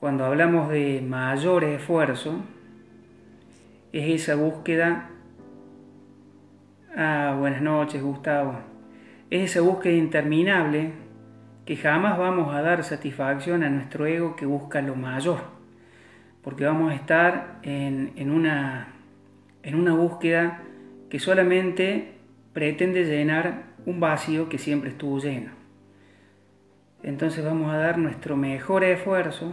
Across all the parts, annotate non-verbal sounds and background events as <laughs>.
cuando hablamos de mayor esfuerzo, es esa búsqueda. Ah, buenas noches, Gustavo. Es esa búsqueda interminable que jamás vamos a dar satisfacción a nuestro ego que busca lo mayor, porque vamos a estar en, una, en una búsqueda que solamente pretende llenar un vacío que siempre estuvo lleno. Entonces vamos a dar nuestro mejor esfuerzo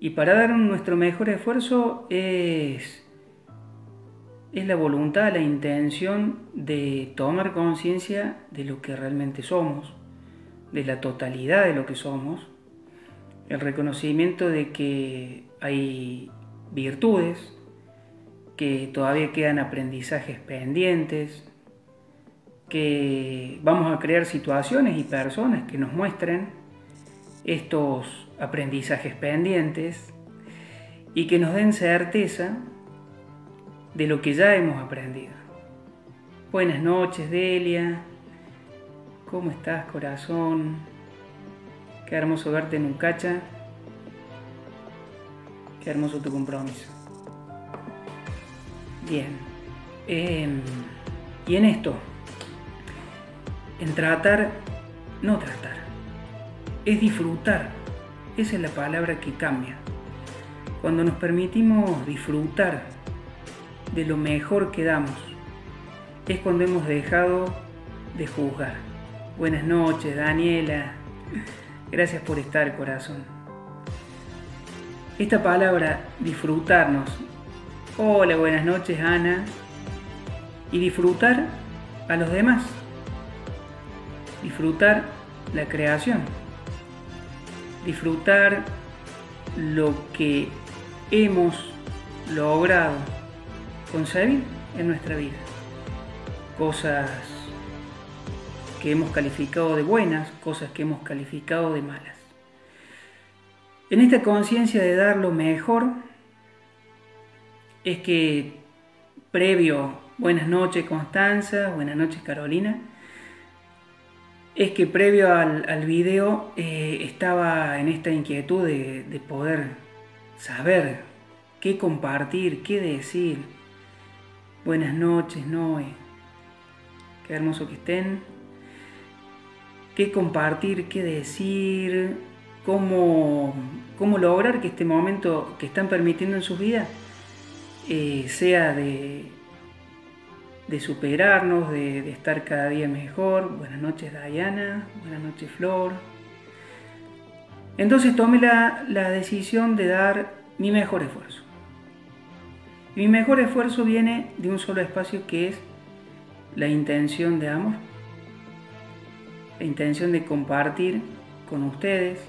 y para dar nuestro mejor esfuerzo es, es la voluntad, la intención de tomar conciencia de lo que realmente somos, de la totalidad de lo que somos, el reconocimiento de que hay virtudes, que todavía quedan aprendizajes pendientes, que vamos a crear situaciones y personas que nos muestren estos aprendizajes pendientes y que nos den certeza de lo que ya hemos aprendido. Buenas noches, Delia. ¿Cómo estás, corazón? Qué hermoso verte en un cacha. Qué hermoso tu compromiso. Bien. Em, y en esto, en tratar, no tratar, es disfrutar esa es la palabra que cambia. Cuando nos permitimos disfrutar de lo mejor que damos, es cuando hemos dejado de juzgar. Buenas noches, Daniela. Gracias por estar, corazón. Esta palabra, disfrutarnos. Hola, buenas noches, Ana. Y disfrutar a los demás. Disfrutar la creación disfrutar lo que hemos logrado concebir en nuestra vida. Cosas que hemos calificado de buenas, cosas que hemos calificado de malas. En esta conciencia de dar lo mejor, es que previo, buenas noches Constanza, buenas noches Carolina, es que previo al, video eh, estaba en esta inquietud de, poder saber qué compartir, qué decir. Buenas noches, Noé. Qué hermoso que estén. Qué compartir, qué decir, cómo, cómo lograr que este momento que están permitiendo en sus vidas eh, sea de, de superarnos, de, estar cada día mejor. Buenas noches Diana, buenas noches Flor. Entonces tomé la, la decisión de dar mi mejor esfuerzo. Mi mejor esfuerzo viene de un solo espacio que es la intención de amor, la intención de compartir con ustedes.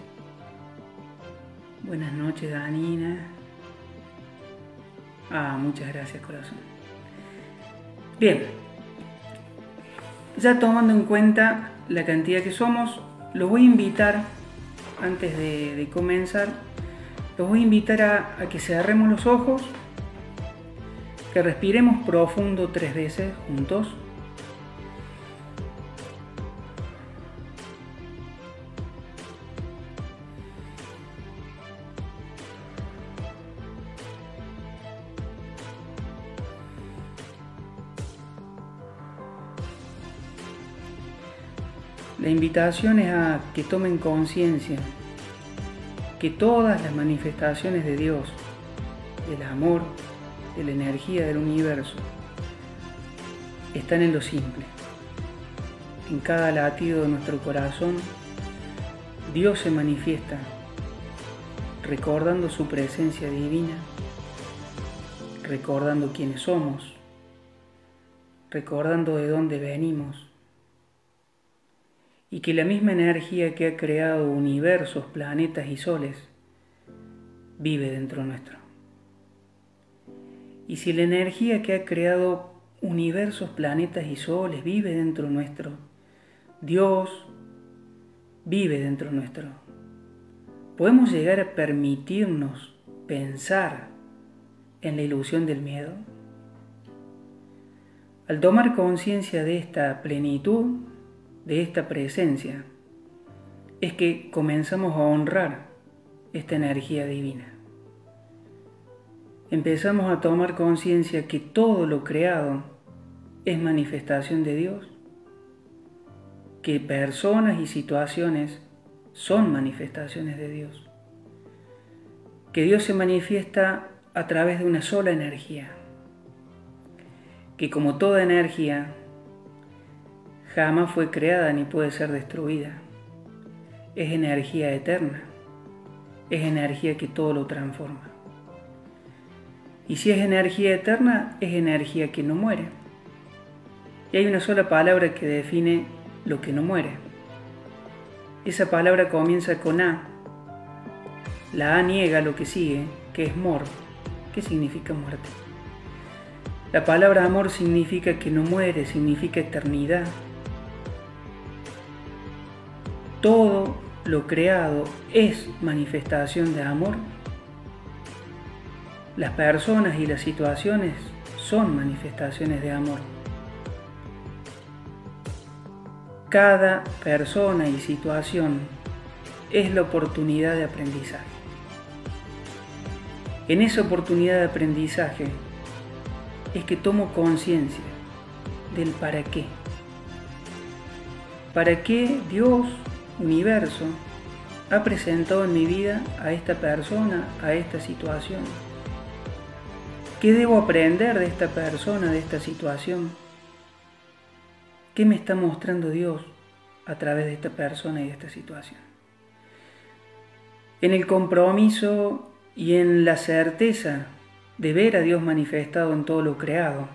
Buenas noches, Danina. Ah, muchas gracias, corazón. Bien, ya tomando en cuenta la cantidad que somos, los voy a invitar, antes de, comenzar, los voy a invitar a, a que cerremos los ojos, que respiremos profundo tres veces juntos. La invitación es a que tomen conciencia que todas las manifestaciones de Dios, del amor, de la energía del universo, están en lo simple. En cada latido de nuestro corazón, Dios se manifiesta recordando su presencia divina, recordando quiénes somos, recordando de dónde venimos y que la misma energía que ha creado universos, planetas y soles vive dentro nuestro. Y si la energía que ha creado universos, planetas y soles vive dentro nuestro, Dios vive dentro nuestro. ¿Podemos llegar a permitirnos pensar en la ilusión del miedo? Al tomar conciencia de esta plenitud, de esta presencia es que comenzamos a honrar esta energía divina. Empezamos a tomar conciencia que todo lo creado es manifestación de Dios, que personas y situaciones son manifestaciones de Dios, que Dios se manifiesta a través de una sola energía, que como toda energía jamás fue creada ni puede ser destruida, es energía eterna, es energía que todo lo transforma. Y si es energía eterna, es energía que no muere. Y hay una sola palabra que define lo que no muere. Esa palabra comienza con A. La A niega lo que sigue, que es mor. ¿Qué significa muerte? La palabra amor significa que no muere, significa eternidad. Todo lo creado es manifestación de amor. Las personas y las situaciones son manifestaciones de amor. Cada persona y situación es la oportunidad de aprendizaje. En esa oportunidad de aprendizaje es que tomo conciencia del para qué. ¿Para qué Dios universo ha presentado en mi vida a esta persona, a esta situación? ¿Qué debo aprender de esta persona, de esta situación? ¿Qué me está mostrando Dios a través de esta persona y de esta situación? En el compromiso y en la certeza de ver a Dios manifestado en todo lo creado,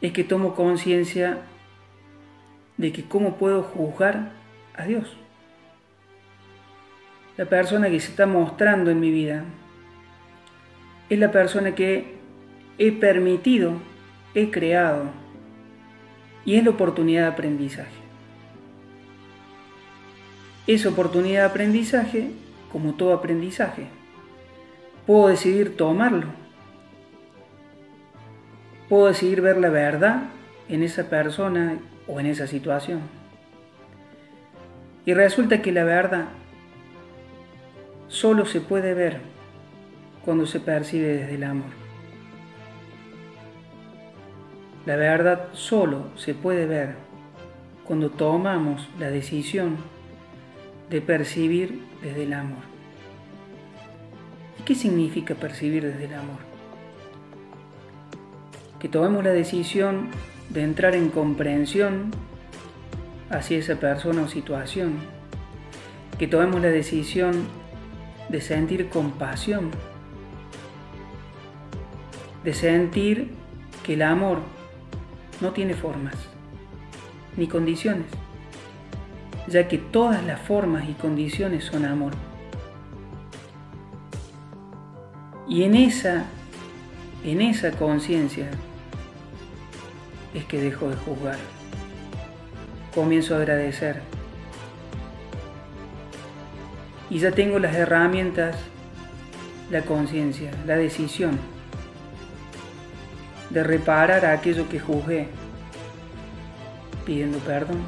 es que tomo conciencia de que cómo puedo juzgar a Dios. La persona que se está mostrando en mi vida es la persona que he permitido, he creado, y es la oportunidad de aprendizaje. Es oportunidad de aprendizaje como todo aprendizaje. Puedo decidir tomarlo. Puedo decidir ver la verdad en esa persona o en esa situación. Y resulta que la verdad solo se puede ver cuando se percibe desde el amor. La verdad solo se puede ver cuando tomamos la decisión de percibir desde el amor. ¿Y qué significa percibir desde el amor? Que tomemos la decisión de entrar en comprensión hacia esa persona o situación, que tomemos la decisión de sentir compasión, de sentir que el amor no tiene formas ni condiciones, ya que todas las formas y condiciones son amor. Y en esa, en esa conciencia es que dejo de juzgar. Comienzo a agradecer. Y ya tengo las herramientas, la conciencia, la decisión de reparar aquello que juzgué, pidiendo perdón,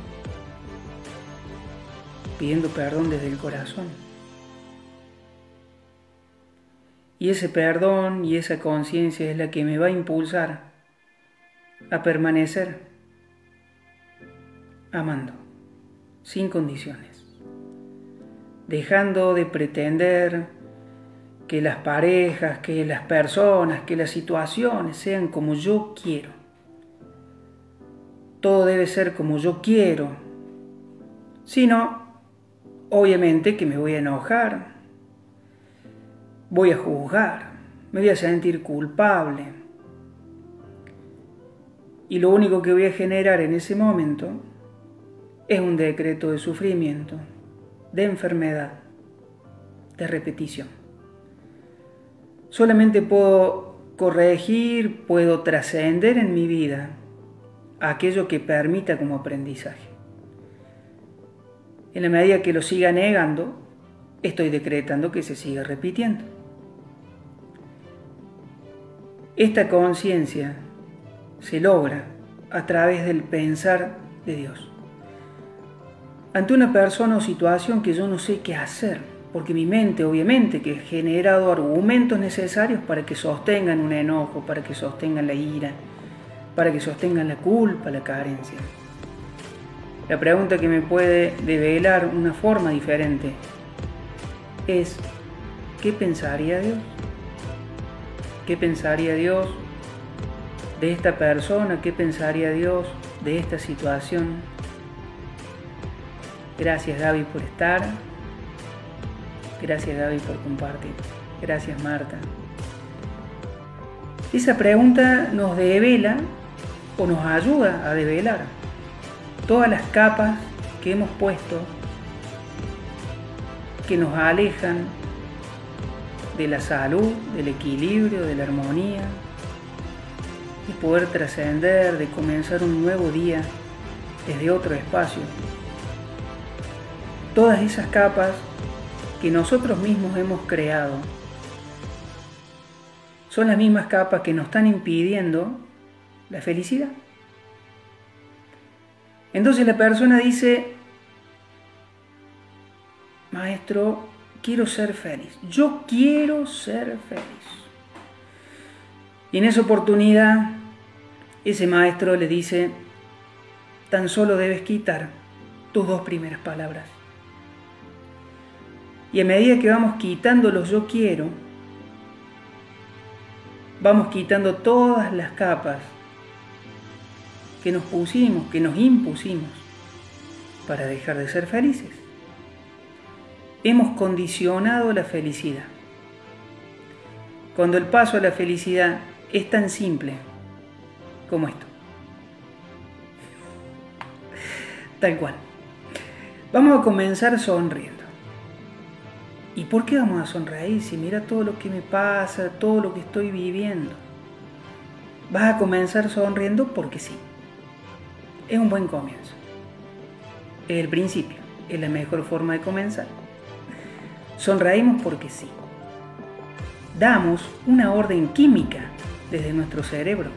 pidiendo perdón desde el corazón. Y ese perdón y esa conciencia es la que me va a impulsar a permanecer amando, sin condiciones, dejando de pretender que las parejas, que las personas, que las situaciones sean como yo quiero. Todo debe ser como yo quiero. Si no, obviamente que me voy a enojar, voy a juzgar, me voy a sentir culpable, y lo único que voy a generar en ese momento es un decreto de sufrimiento, de enfermedad, de repetición. Solamente puedo corregir, puedo trascender en mi vida aquello que permita como aprendizaje. En la medida que lo siga negando, estoy decretando que se siga repitiendo. Esta conciencia se logra a través del pensar de Dios. Ante una persona o situación que yo no sé qué hacer, porque mi mente obviamente que ha generado argumentos necesarios para que sostengan un enojo, para que sostengan la ira, para que sostengan la culpa, la carencia. La pregunta que me puede develar una forma diferente es, ¿qué pensaría Dios? ¿Qué pensaría Dios de esta persona? ¿Qué pensaría Dios de esta situación? Gracias Gaby por estar. Gracias Gaby por compartir. Gracias Marta. Esa pregunta nos devela o nos ayuda a develar todas las capas que hemos puesto que nos alejan de la salud, del equilibrio, de la armonía, de poder trascender, de comenzar un nuevo día desde otro espacio. Todas esas capas que nosotros mismos hemos creado son las mismas capas que nos están impidiendo la felicidad. Entonces la persona dice, maestro, quiero ser feliz. Yo quiero ser feliz. Y en esa oportunidad, ese maestro le dice, tan solo debes quitar tus dos primeras palabras. Y a medida que vamos quitando los yo quiero, vamos quitando todas las capas que nos pusimos, que nos impusimos para dejar de ser felices. Hemos condicionado la felicidad. Cuando el paso a la felicidad es tan simple como esto. Tal cual. Vamos a comenzar sonriendo. ¿Y por qué vamos a sonreír si mira todo lo que me pasa, todo lo que estoy viviendo? Vas a comenzar sonriendo porque sí es un buen comienzo. Es el principio, es la mejor forma de comenzar. Sonreímos porque sí. Damos una orden química desde nuestro cerebro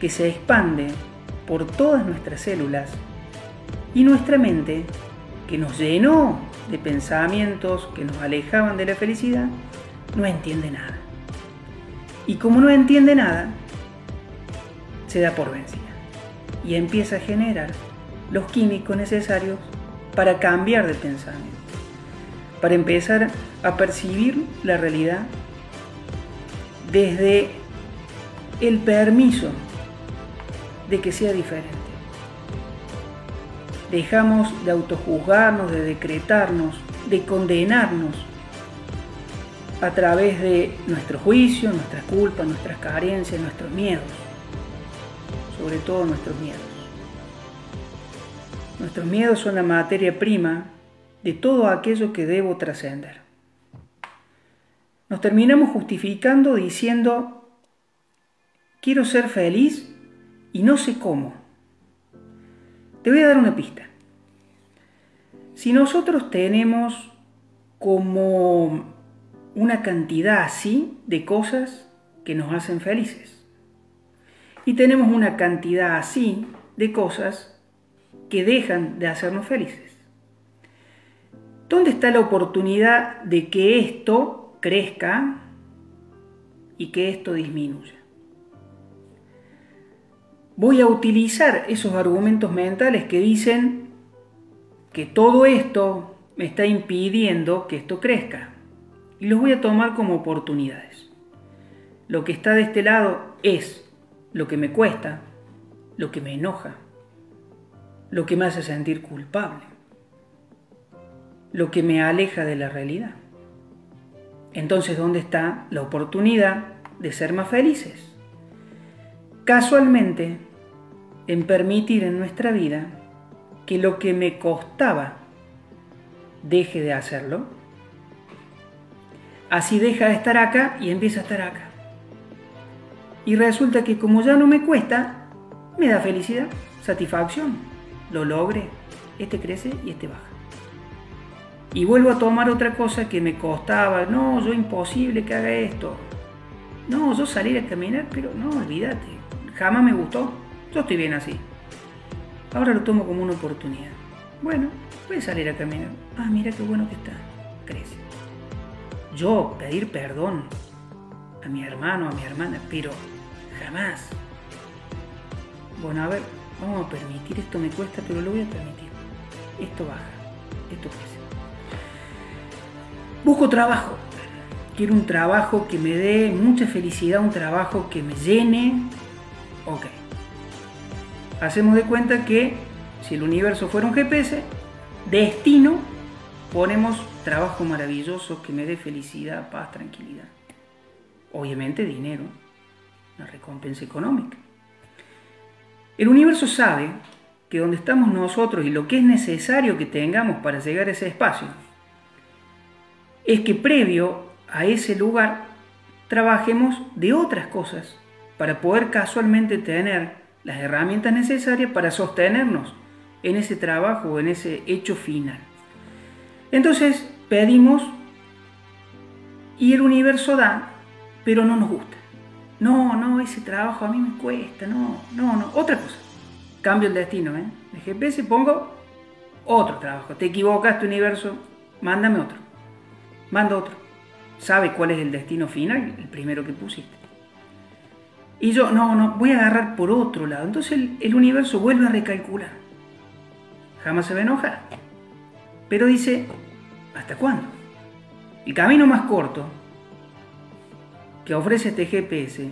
que se expande por todas nuestras células y nuestra mente, que nos llenó de pensamientos que nos alejaban de la felicidad, no entiende nada. Y como no entiende nada, se da por vencida y empieza a generar los químicos necesarios para cambiar de pensamiento, para empezar a percibir la realidad desde el permiso de que sea diferente. Dejamos de autojuzgarnos, de decretarnos, de condenarnos a través de nuestro juicio, nuestras culpas, nuestras carencias, nuestros miedos sobre todo nuestros miedos. Nuestros miedos son la materia prima de todo aquello que debo trascender. Nos terminamos justificando diciendo, quiero ser feliz y no sé cómo. Te voy a dar una pista. Si nosotros tenemos como una cantidad así de cosas que nos hacen felices, y tenemos una cantidad así de cosas que dejan de hacernos felices. ¿Dónde está la oportunidad de que esto crezca y que esto disminuya? Voy a utilizar esos argumentos mentales que dicen que todo esto me está impidiendo que esto crezca y los voy a tomar como oportunidades. Lo que está de este lado es lo que me cuesta, lo que me enoja, lo que me hace sentir culpable, lo que me aleja de la realidad. Entonces, ¿dónde está la oportunidad de ser más felices? Casualmente, en permitir en nuestra vida que lo que me costaba deje de hacerlo. Así deja de estar acá y empieza a estar acá. Y resulta que como ya no me cuesta, me da felicidad, satisfacción. Lo logré. Este crece y este baja. Y vuelvo a tomar otra cosa que me costaba. No, yo imposible que haga esto. No, yo salir a caminar, pero no, olvídate. Jamás me gustó. Yo estoy bien así. Ahora lo tomo como una oportunidad. Bueno, voy a salir a caminar. Ah, mira qué bueno que está. Crece. yo pedir perdón a mi hermano, a mi hermana, pero jamás. Bueno, a ver, vamos a permitir, esto me cuesta, pero lo voy a permitir. Esto baja, esto crece. Busco trabajo. Quiero un trabajo que me dé mucha felicidad, un trabajo que me llene. Ok. Hacemos de cuenta que si el universo fuera un GPS, destino, ponemos trabajo maravilloso que me dé felicidad, paz, tranquilidad. Obviamente dinero, una recompensa económica. El universo sabe que donde estamos nosotros y lo que es necesario que tengamos para llegar a ese espacio, es que previo a ese lugar trabajemos de otras cosas para poder casualmente tener las herramientas necesarias para sostenernos en ese trabajo, en ese hecho final. Entonces pedimos y el universo da, pero no nos gusta. No, no, ese trabajo a mí me cuesta, no, no, no, otra cosa. Cambio el destino, ¿eh? De GPS pongo otro trabajo. Te equivocaste, universo, mándame otro. Manda otro. Sabe cuál es el destino final, el primero que pusiste. Y yo, no, no, voy a agarrar por otro lado. Entonces el, universo vuelve a recalcular. Jamás se va a enojar. Pero dice, ¿hasta cuándo? El camino más corto que ofrece este GPS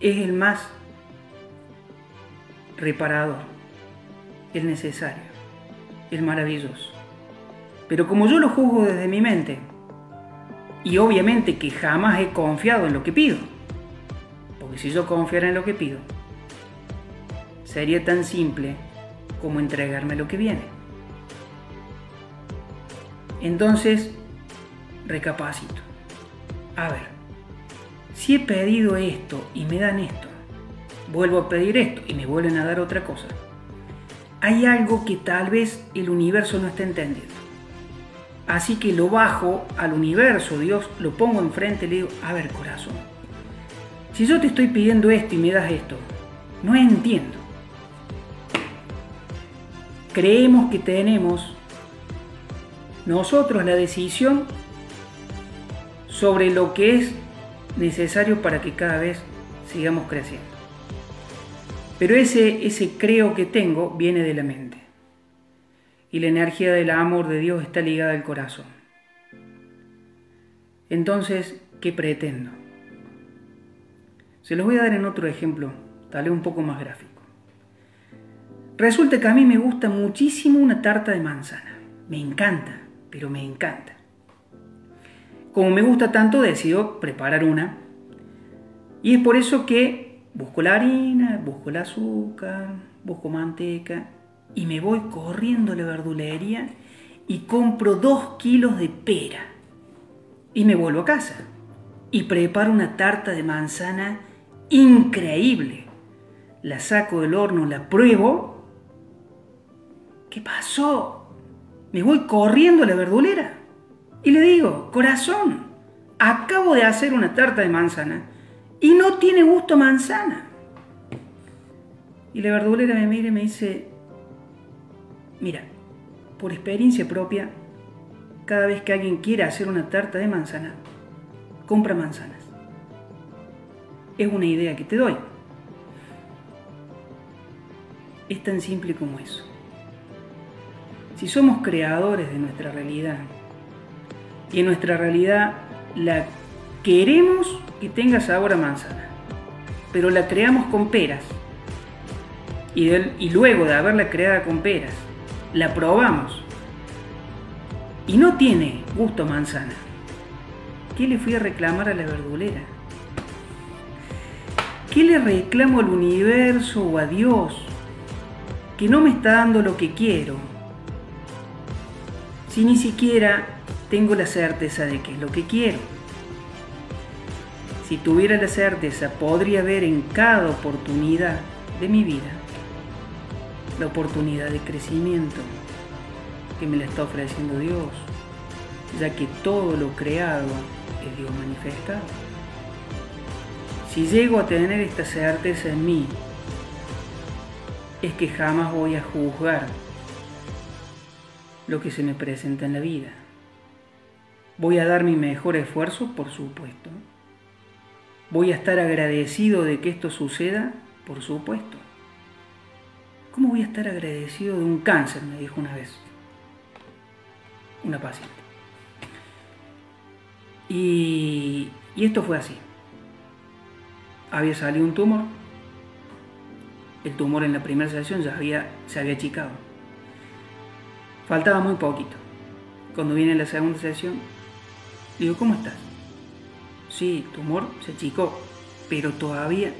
es el más reparador, el necesario, el maravilloso. Pero como yo lo juzgo desde mi mente, y obviamente que jamás he confiado en lo que pido, si yo confiara en lo que pido, sería tan simple como entregarme lo que viene. Entonces, recapacito. A ver, si he pedido esto y me dan esto, vuelvo a pedir esto y me vuelven a dar otra cosa, hay algo que tal vez el universo no está entendiendo. Así que lo bajo al universo, Dios, lo pongo enfrente y le digo, a ver corazón, si yo te estoy pidiendo esto y me das esto, no entiendo. Creemos que tenemos nosotros la decisión sobre lo que es necesario para que cada vez sigamos creciendo. Pero ese, ese creo que tengo viene de la mente. Y la energía del amor de Dios está ligada al corazón. Entonces, ¿qué pretendo? Se los voy a dar en otro ejemplo, tal vez un poco más gráfico. Resulta que a mí me gusta muchísimo una tarta de manzana. Me encanta, pero me encanta. Como me gusta tanto, decido preparar una. Y es por eso que busco la harina, busco el azúcar, busco manteca y me voy corriendo a la verdulería y compro dos kilos de pera. Y me vuelvo a casa y preparo una tarta de manzana increíble. La saco del horno, la pruebo. ¿Qué pasó? Me voy corriendo a la verdulera y le digo, corazón, acabo de hacer una tarta de manzana y no tiene gusto manzana. Y la verdulera me mira y me dice, mira, por experiencia propia, cada vez que alguien quiere hacer una tarta de manzana, compra manzanas. Es una idea que te doy. Es tan simple como eso. Si somos creadores de nuestra realidad y en nuestra realidad la queremos que tenga sabor a manzana, pero la creamos con peras y, luego de haberla creada con peras, la probamos y no tiene gusto manzana, ¿qué le fui a reclamar a la verdulera? ¿Qué le reclamo al universo o a Dios que no me está dando lo que quiero? Si ni siquiera tengo la certeza de que es lo que quiero. Si tuviera la certeza, podría ver en cada oportunidad de mi vida la oportunidad de crecimiento que me la está ofreciendo Dios, ya que todo lo creado es Dios manifestado. Si llego a tener esta certeza en mí, es que jamás voy a juzgar lo que se me presenta en la vida. Voy a dar mi mejor esfuerzo, por supuesto. Voy a estar agradecido de que esto suceda, por supuesto. ¿Cómo voy a estar agradecido de un cáncer? Me dijo una vez una paciente. Y, esto fue así. Había salido un tumor. El tumor en la primera sesión ya había, se había achicado. Faltaba muy poquito. Cuando viene la segunda sesión, digo, ¿cómo estás? Sí, tumor se achicó, pero todavía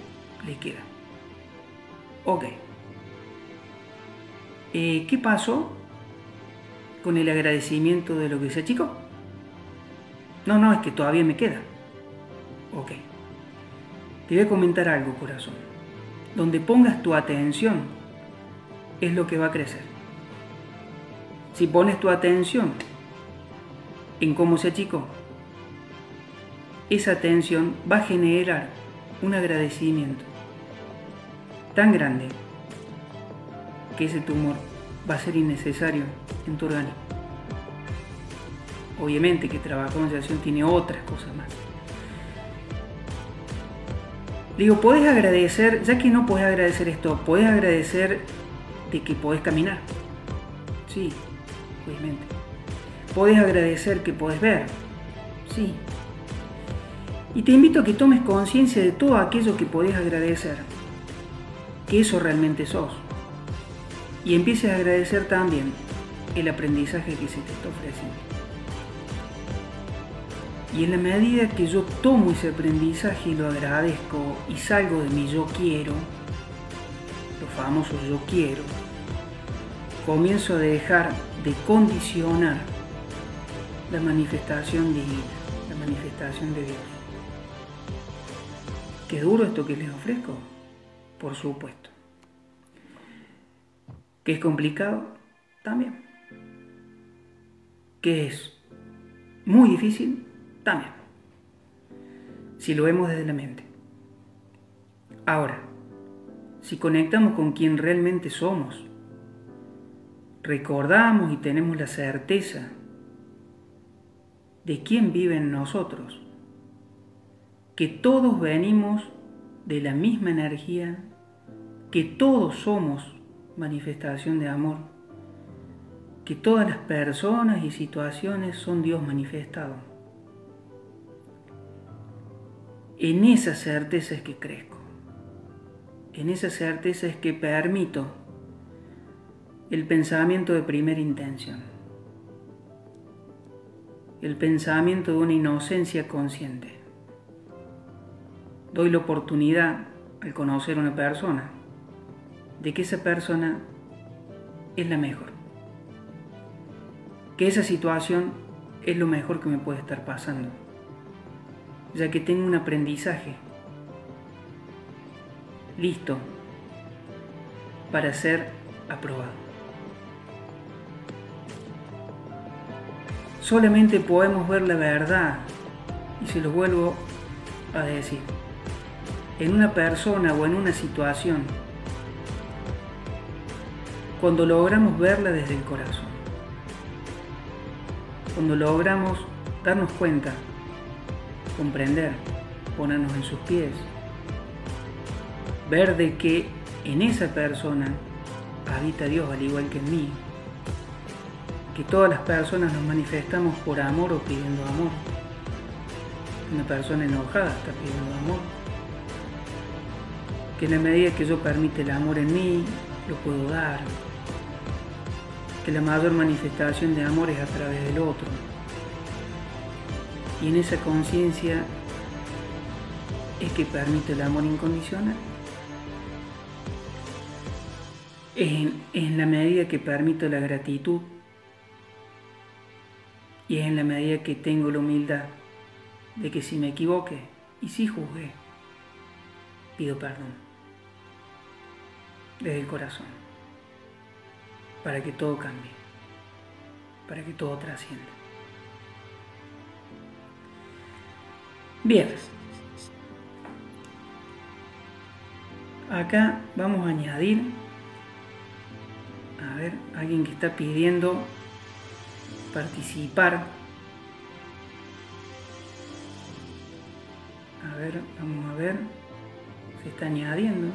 le queda. Ok. Eh, ¿Qué pasó con el agradecimiento de lo que se achicó? No, no, es que todavía me queda. Ok. Te voy a comentar algo, corazón. Donde pongas tu atención es lo que va a crecer. Si pones tu atención en cómo se achicó, esa atención va a generar un agradecimiento tan grande que ese tumor va a ser innecesario en tu organismo. Obviamente que trabajo en acción tiene otras cosas más. Digo, podés agradecer, ya que no podés agradecer esto, podés agradecer de que podés caminar. Sí, obviamente. Podés agradecer que podés ver. Sí. Y te invito a que tomes conciencia de todo aquello que podés agradecer. Que eso realmente sos. Y empieces a agradecer también el aprendizaje que se te está ofreciendo. Y en la medida que yo tomo ese aprendizaje y lo agradezco y salgo de mi yo quiero, los famosos yo quiero, comienzo a dejar de condicionar la manifestación divina, la manifestación de Dios. ¿Qué duro esto que les ofrezco? Por supuesto. ¿Que es complicado? También. ¿Que es muy difícil? Si lo vemos desde la mente. Ahora, si conectamos con quien realmente somos, recordamos y tenemos la certeza de quién vive en nosotros, que todos venimos de la misma energía, que todos somos manifestación de amor, que todas las personas y situaciones son Dios manifestado. En esa certeza es que crezco, en esa certeza es que permito el pensamiento de primera intención, el pensamiento de una inocencia consciente. Doy la oportunidad al conocer a una persona de que esa persona es la mejor. Que esa situación es lo mejor que me puede estar pasando. Ya que tengo un aprendizaje. Listo. Para ser aprobado. Solamente podemos ver la verdad, y se lo vuelvo a decir, en una persona o en una situación. Cuando logramos verla desde el corazón, cuando logramos darnos cuenta, comprender, ponernos en sus pies, ver de que en esa persona habita Dios al igual que en mí, que todas las personas nos manifestamos por amor o pidiendo amor. Una persona enojada está pidiendo amor. Que en la medida que yo permite el amor en mí, lo puedo dar, que la mayor manifestación de amor es a través del otro. Y en esa conciencia es que permite el amor incondicional. En, en la medida que permito la gratitud y es en la medida que tengo la humildad de que si me equivoque y si juzgué, pido perdón desde el corazón para que todo cambie, para que todo trascienda. Bien. Acá vamos a añadir, a ver, alguien que está pidiendo participar. A ver, vamos a ver, se está añadiendo.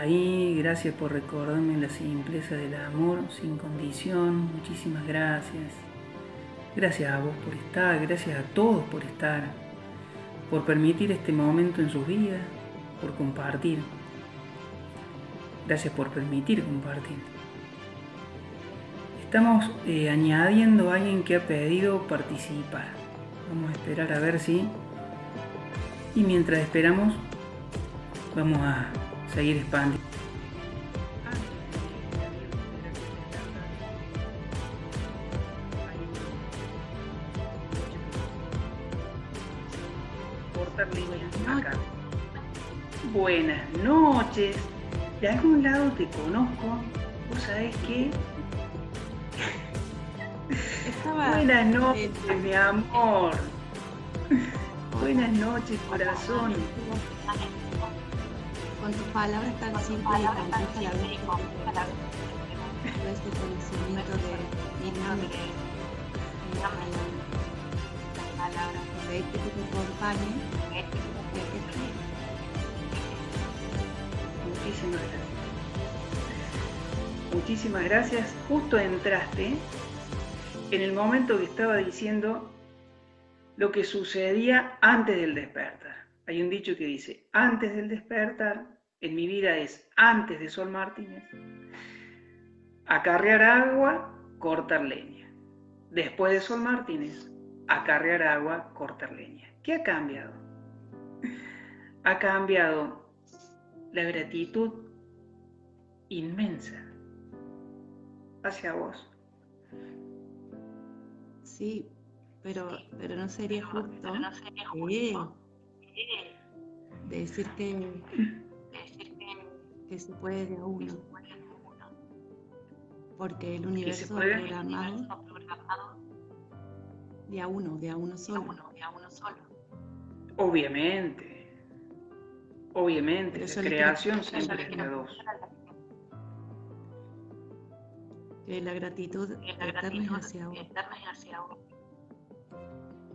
ahí, gracias por recordarme la simpleza del amor sin condición, muchísimas gracias. Gracias a vos por estar, gracias a todos por estar, por permitir este momento en sus vidas, por compartir. Gracias por permitir compartir. Estamos eh, añadiendo a alguien que ha pedido participar. Vamos a esperar a ver si... Y mientras esperamos, vamos a seguir expandiendo. Buenas noches. De algún lado te conozco. ¿Vos sabés qué? Buenas noches, mi amor. Buenas noches, corazón con tus palabras tan simples y tan la vez, todo este conocimiento de mi nombre, las palabras, de que te acompañe, Muchísimas gracias. Justo entraste en el momento que estaba diciendo lo que sucedía antes del despertar. Hay un dicho que dice, antes del despertar en mi vida es antes de Sol Martínez, acarrear agua, cortar leña. Después de Sol Martínez, acarrear agua, cortar leña. ¿Qué ha cambiado? Ha cambiado la gratitud inmensa hacia vos. Sí, pero, pero no sería justo, decir que que se puede de a uno. Porque el universo programado de a uno, de a uno solo. Obviamente. Obviamente, la creación siempre es de dos. Que la gratitud es hacia uno.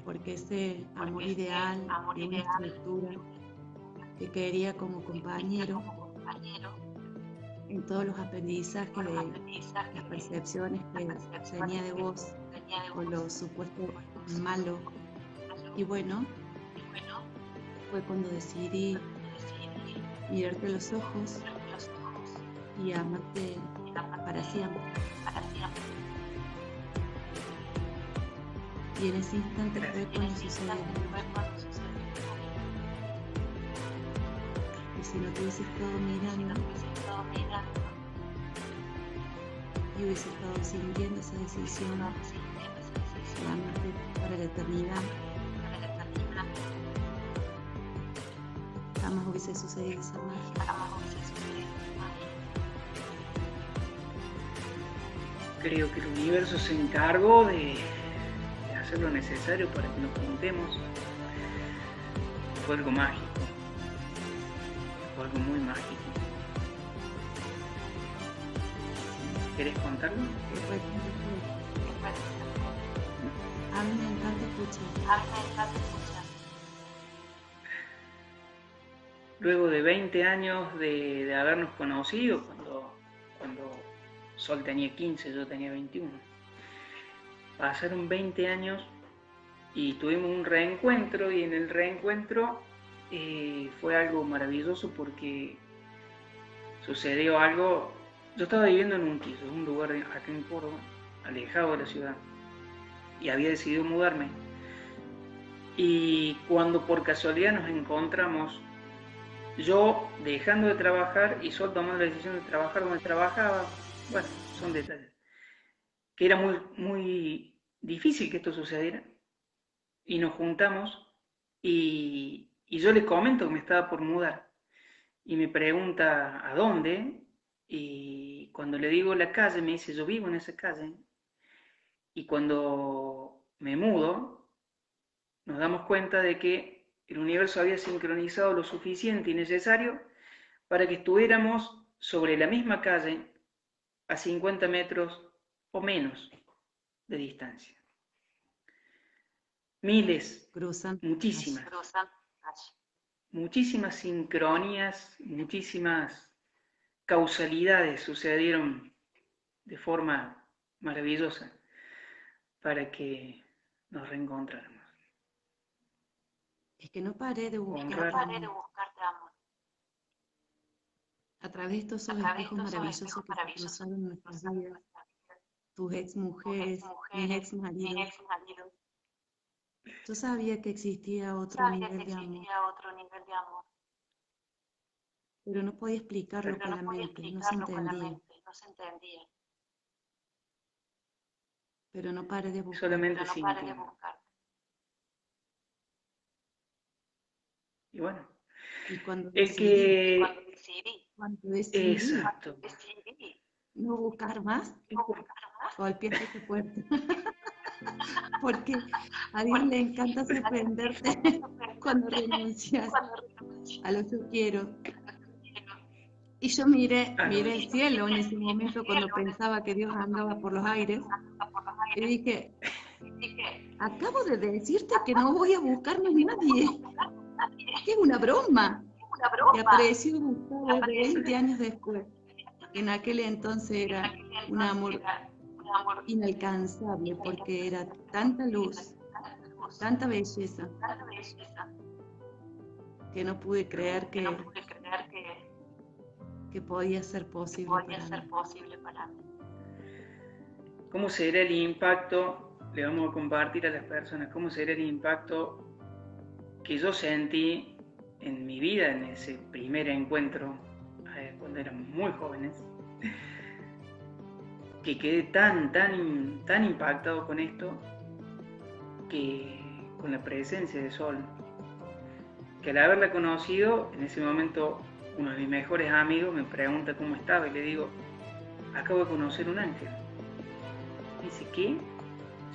Porque ese amor ideal de una estructura que quería como compañero en todos los aprendizajes, las percepciones que tenía de vos, con lo supuesto malo. Y bueno, fue cuando decidí mirarte los ojos y amarte para siempre. Y en ese instante fue cuando sucedió. si no te hubiese estado mirando y hubiese estado sintiendo esa decisión de amarte para la eternidad, jamás hubiese sucedido esa magia. Creo que el universo se encargó de, de hacer lo necesario para que nos juntemos. Fue algo mágico algo muy mágico. ¿Quieres contarlo? A mí me encanta escuchar. A mí me encanta escuchar. Luego de 20 años de, de habernos conocido, Sol tenía 15, yo tenía 21, pasaron 20 años y tuvimos un reencuentro y en el reencuentro eh, fue algo maravilloso porque sucedió algo. Yo estaba viviendo en un piso, un lugar aquí en Córdoba, alejado de la ciudad, y había decidido mudarme. Y cuando por casualidad nos encontramos, yo dejando de trabajar y solo tomando la decisión de trabajar donde trabajaba, bueno, son detalles, que era muy, muy difícil que esto sucediera. Y nos juntamos y, y yo le comento que me estaba por mudar. Y me pregunta a dónde. Y cuando le digo la calle, me dice, yo vivo en esa calle. Y cuando me mudo, nos damos cuenta de que el universo había sincronizado lo suficiente y necesario para que estuviéramos sobre la misma calle a 50 metros o menos de distancia. miles, cruzan, muchísimas, muchísimas sincronías, muchísimas causalidades sucedieron de forma maravillosa para que nos reencontráramos. Es que no paré de buscar, paré de buscarte amor. A través de estos espejos maravillosos que cruzaron nuestras vidas, tus ex mujeres, mis ex maridos. Yo sabía que existía otro, nivel, de amor, otro nivel de amor. Pero no podía explicarlo, con, la mente, no se entendía. No se entendía. Pero no paré de buscar. Solamente no paré de buscar. Y bueno, y cuando el que... Cuando decidí, cuando decidí, Exacto. no buscar más, no buscar más, golpeaste tu puerta. <laughs> Porque a Dios le encanta sorprenderte <laughs> cuando renuncias a lo que quiero. Y yo miré, miré el cielo en ese momento cuando pensaba que Dios andaba por los aires y dije, dije, acabo de decirte que no voy a buscar más nadie. Que es una broma. Una Y broma. apareció Gustavo 20 años después. En aquel entonces era un amor inalcanzable porque era tanta luz, tanta belleza, que no pude creer que que, podía ser posible podía para ser mí. posible para mí. ¿Cómo será el impacto? Le vamos a compartir a las personas cómo será el impacto que yo sentí en mi vida en ese primer encuentro eh, cuando éramos muy jóvenes. Que quedé tan, tan, tan impactado con esto que con la presencia de Sol. Que al haberla conocido, en ese momento uno de mis mejores amigos me pregunta cómo estaba y le digo, acabo de conocer un ángel. Me dice, ¿qué?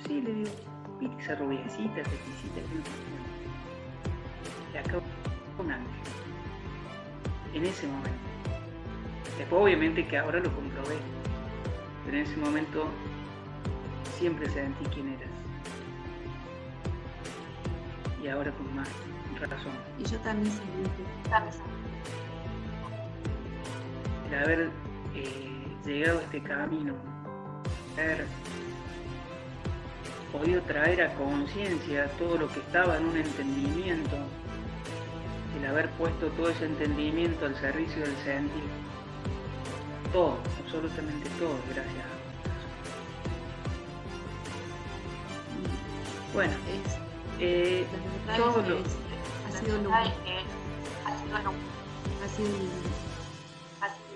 Sí, le digo, viste esa rubiecita, que qué?". Le acabo un ángel. En ese momento. Después obviamente que ahora lo comprobé. Pero en ese momento siempre sentí quién eras. Y ahora con más razón. Y yo también que ¿Sabes? el haber eh, llegado a este camino, haber podido traer a conciencia todo lo que estaba en un entendimiento, el haber puesto todo ese entendimiento al servicio del sentir, todo, absolutamente todo, gracias a Bueno, es, eh, todo es, lo- es- ha sido lo ha sido lo ha sido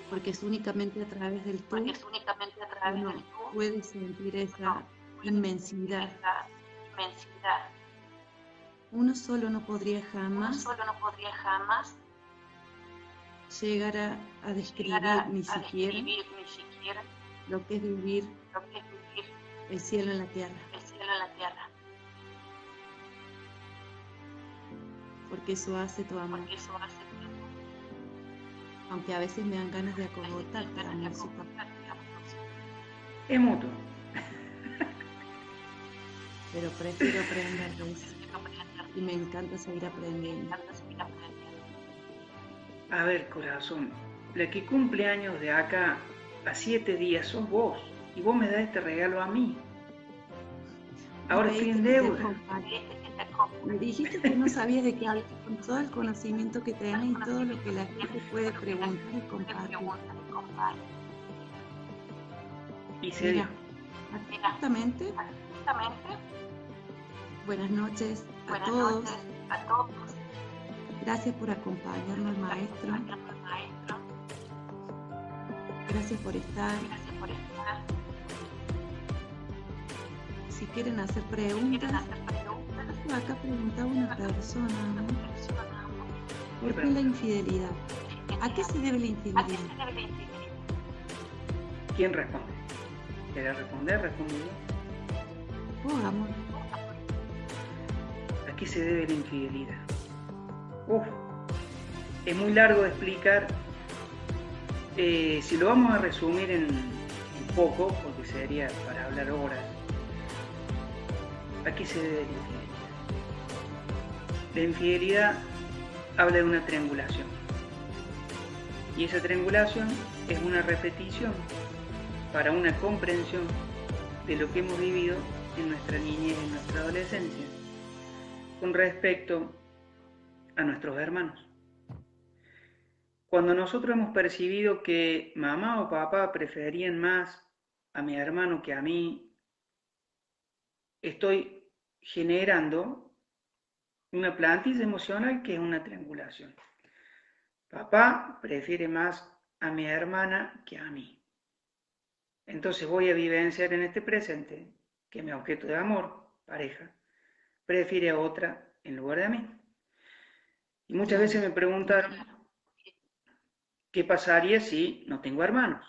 porque es únicamente a través del tú porque es únicamente a través uno del tú puede sentir esa inmensidad. esa inmensidad. Uno solo no podría Uno jamás solo no podría jamás llegar a, a describir llegar a, ni a siquiera describir ni siquiera lo que es vivir lo que es vivir el cielo en la tierra, el cielo en la tierra, porque eso hace tu amor. porque eso hace que Aunque a veces me dan ganas de acogotar acompañar, digamos, es mutuo. pero prefiero aprender de eso. Y me encanta seguir aprendiendo. A ver, corazón, la que cumple años de acá a siete días sos vos, y vos me das este regalo a mí. Ahora estoy en deuda. Me dijiste que no sabías de qué hablar con todo el conocimiento que tenés y todo lo que la gente puede preguntar y compartir. y se. Mira, Justamente, buenas noches a buenas todos. noches a todos. Gracias por acompañarnos, maestro. Gracias por estar. Gracias por estar. Si quieren hacer Quieren preguntas, hacer preguntas. acá preguntaba una persona, ¿no? ¿Por qué la infidelidad? ¿A qué se debe la ¿A qué infidelidad? se debe la infidelidad? ¿Quién responde? ¿Querés responder? Responde yo. Oh, amor. ¿A qué se debe la infidelidad? Uf, es muy largo de explicar. Eh, si lo vamos a resumir en, poco, porque sería para hablar horas, ¿a qué se debe la infidelidad? la infidelidad habla de una triangulación. Y esa triangulación es una repetición para una comprensión de lo que hemos vivido en nuestra niñez y en nuestra adolescencia con respecto a nuestros hermanos. Cuando nosotros hemos percibido que mamá o papá preferían más a mi hermano que a mí, estoy generando una plantilla emocional que es una triangulación. Papá prefiere más a mi hermana que a mí. Entonces voy a vivenciar en este presente que mi objeto de amor, pareja, prefiere a otra en lugar de a mí. Y muchas veces me preguntan, ¿qué pasaría si no tengo hermanos?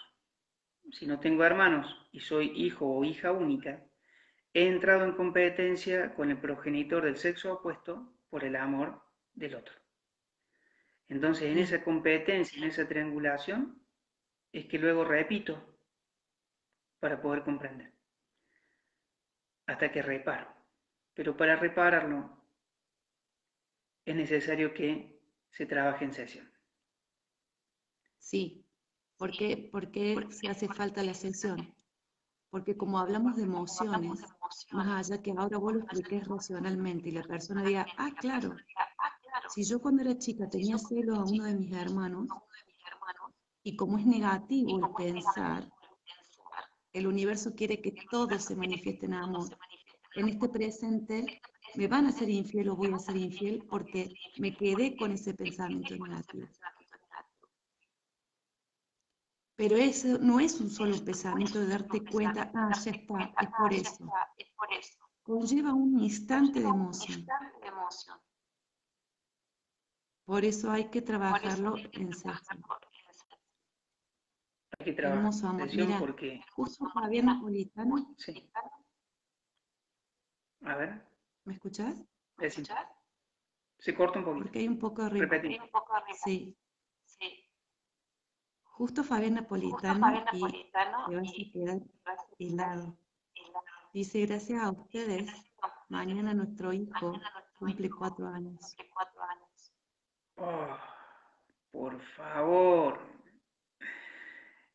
Si no tengo hermanos y soy hijo o hija única, he entrado en competencia con el progenitor del sexo opuesto por el amor del otro. Entonces, en esa competencia, en esa triangulación, es que luego repito para poder comprender, hasta que reparo. Pero para repararlo es necesario que se trabaje en sesión. Sí, ¿por qué, porque se hace falta la sesión? Porque como hablamos de emociones, más allá que ahora vos lo expliques racionalmente y la persona diga, ah, claro, si yo cuando era chica tenía celos a uno de mis hermanos, y como es negativo el pensar, el universo quiere que todos se manifiesten en amor. En este presente me van a ser infiel o voy a ser infiel porque me quedé con ese pensamiento negativo. Pero eso no es un solo pensamiento de darte cuenta, ah, ya está, es por eso. Conlleva un instante de emoción. Por eso hay que trabajarlo en sesión. Hay que trabajar en sesión porque... Justo Javier Napolitano. Sí. A ver. ¿Me escuchás? ¿Me escuchás? Se corta un poquito. Porque hay un poco de ruido. Sí. Justo Fabián Napolitano, y, te vas a quedar helado. Dice, gracias a ustedes, mañana nuestro hijo cumple cuatro años. Oh, por favor.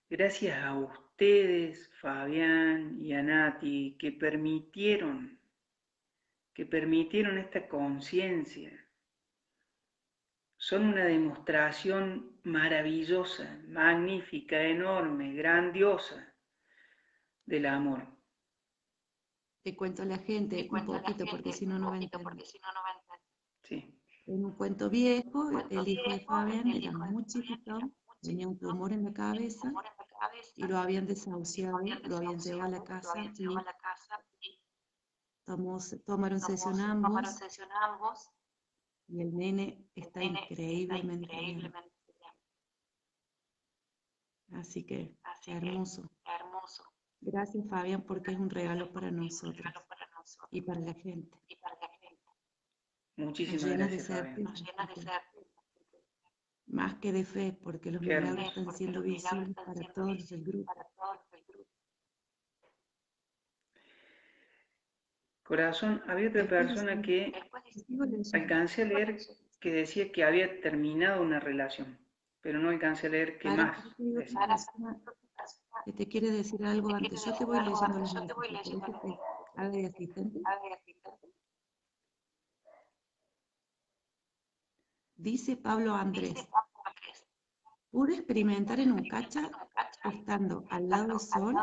Gracias a ustedes, Fabián y a Nati, que permitieron, que permitieron esta conciencia son una demostración maravillosa, magnífica, enorme, grandiosa del amor. Te cuento a la gente un poquito porque si no no va a Sí. En un cuento viejo, el hijo de Fabián era muy chiquito, tenía un tumor en la cabeza y lo habían desahuciado, lo habían llevado a la casa y tomaron sesión ambos y el nene está increíblemente, bien. Así que, hermoso. Gracias, Fabián, porque es un regalo para nosotros y para la gente. Muchísimas gracias, Fabián. Más que de fe, porque los milagros están siendo visibles para todos el grupo. Corazón, había otra persona que alcancé a leer que decía que había terminado una relación, pero no alcancé a leer qué más. Que te quiere decir algo antes. Yo te voy leyendo los ¿Haga de asistente? Dice Pablo Andrés. Pude experimentar en un cacha estando al lado del sol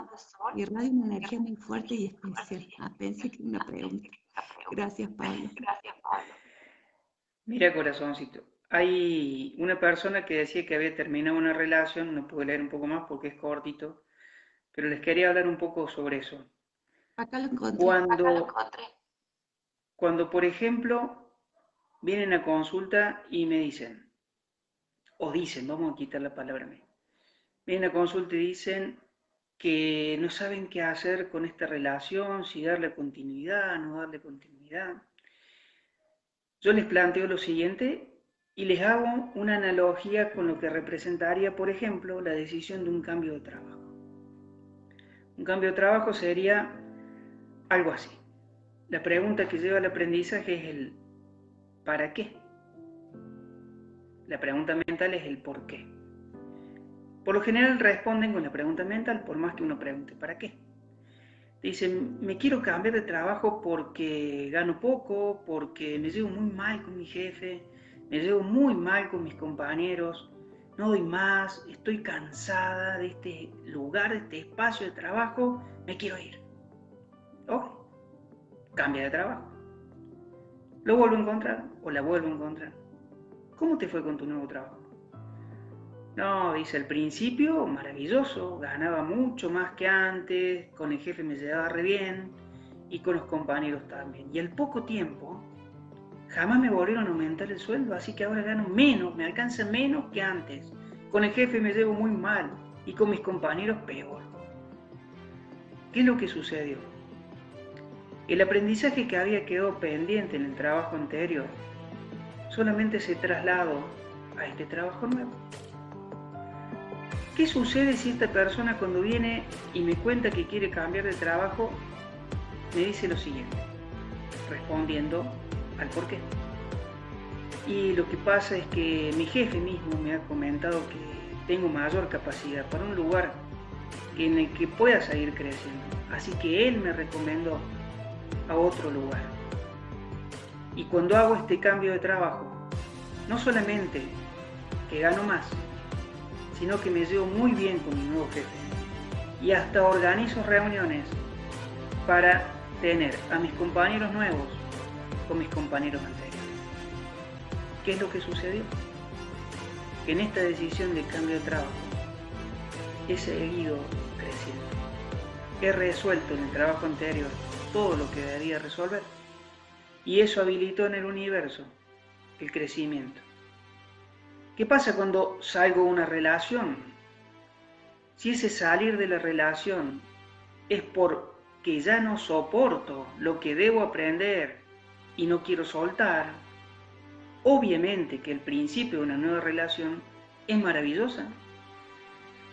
y irradia una energía muy fuerte y especial. Ah, pensé que una pregunta. <laughs> Gracias, Pablo. Mira, corazoncito, hay una persona que decía que había terminado una relación, no pude leer un poco más porque es cortito, pero les quería hablar un poco sobre eso. Acá lo encontré. Cuando, cuando por ejemplo, vienen a consulta y me dicen, o dicen, vamos a quitar la palabra me. Vienen a consulta y dicen que no saben qué hacer con esta relación, si darle continuidad, no darle continuidad. Yo les planteo lo siguiente y les hago una analogía con lo que representaría, por ejemplo, la decisión de un cambio de trabajo. Un cambio de trabajo sería algo así. La pregunta que lleva al aprendizaje es el ¿para qué? La pregunta mental es el por qué. Por lo general responden con la pregunta mental por más que uno pregunte ¿para qué? Dicen, me quiero cambiar de trabajo porque gano poco, porque me llevo muy mal con mi jefe, me llevo muy mal con mis compañeros, no doy más, estoy cansada de este lugar, de este espacio de trabajo, me quiero ir. Ok, cambia de trabajo. Lo vuelvo a encontrar o la vuelvo a encontrar. ¿Cómo te fue con tu nuevo trabajo? No, dice, al principio maravilloso, ganaba mucho más que antes, con el jefe me llevaba re bien y con los compañeros también. Y al poco tiempo, jamás me volvieron a aumentar el sueldo, así que ahora gano menos, me alcanza menos que antes. Con el jefe me llevo muy mal y con mis compañeros peor. ¿Qué es lo que sucedió? El aprendizaje que había quedado pendiente en el trabajo anterior solamente se trasladó a este trabajo nuevo. ¿Qué sucede si esta persona cuando viene y me cuenta que quiere cambiar de trabajo, me dice lo siguiente, respondiendo al por qué? Y lo que pasa es que mi jefe mismo me ha comentado que tengo mayor capacidad para un lugar en el que pueda seguir creciendo. Así que él me recomendó a otro lugar. Y cuando hago este cambio de trabajo, no solamente que gano más, sino que me llevo muy bien con mi nuevo jefe. Y hasta organizo reuniones para tener a mis compañeros nuevos con mis compañeros anteriores. ¿Qué es lo que sucedió? Que en esta decisión de cambio de trabajo he seguido creciendo. He resuelto en el trabajo anterior todo lo que debía resolver y eso habilitó en el universo el crecimiento. ¿Qué pasa cuando salgo de una relación? Si ese salir de la relación es porque ya no soporto lo que debo aprender y no quiero soltar, obviamente que el principio de una nueva relación es maravillosa.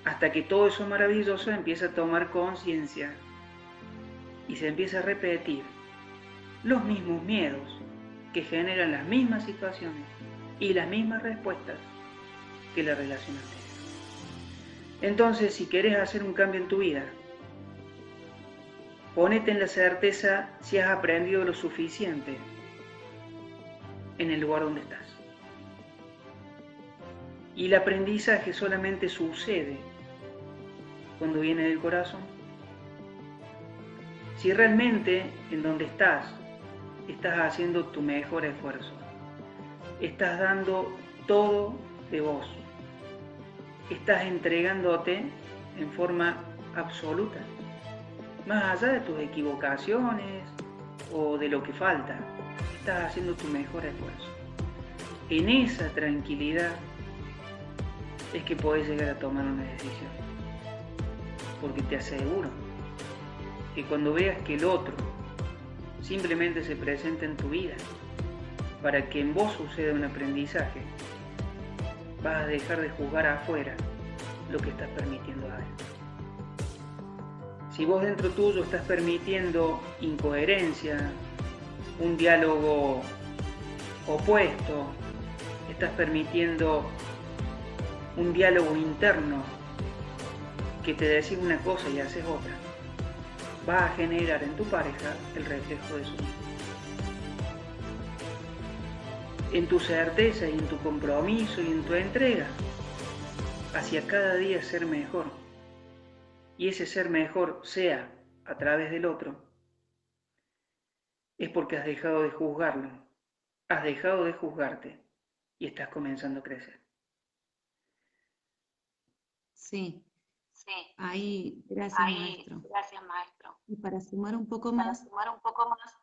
Hasta que todo eso maravilloso empieza a tomar conciencia y se empieza a repetir los mismos miedos que generan las mismas situaciones y las mismas respuestas que la relación anterior. Entonces, si quieres hacer un cambio en tu vida, ponete en la certeza si has aprendido lo suficiente en el lugar donde estás. Y el aprendizaje solamente sucede cuando viene del corazón. Si realmente en donde estás estás haciendo tu mejor esfuerzo, estás dando todo de vos, estás entregándote en forma absoluta, más allá de tus equivocaciones o de lo que falta, estás haciendo tu mejor esfuerzo. En esa tranquilidad es que podés llegar a tomar una decisión, porque te aseguro que cuando veas que el otro simplemente se presenta en tu vida para que en vos suceda un aprendizaje, vas a dejar de juzgar afuera lo que estás permitiendo adentro. Si vos dentro tuyo estás permitiendo incoherencia, un diálogo opuesto, estás permitiendo un diálogo interno que te decís una cosa y haces otra, va a generar en tu pareja el reflejo de su en tu certeza y en tu compromiso y en tu entrega hacia cada día ser mejor. Y ese ser mejor sea a través del otro, es porque has dejado de juzgarlo, has dejado de juzgarte y estás comenzando a crecer. Sí, sí. Ahí, gracias maestro. Gracias maestro. Y para sumar un poco más, sumar un poco más,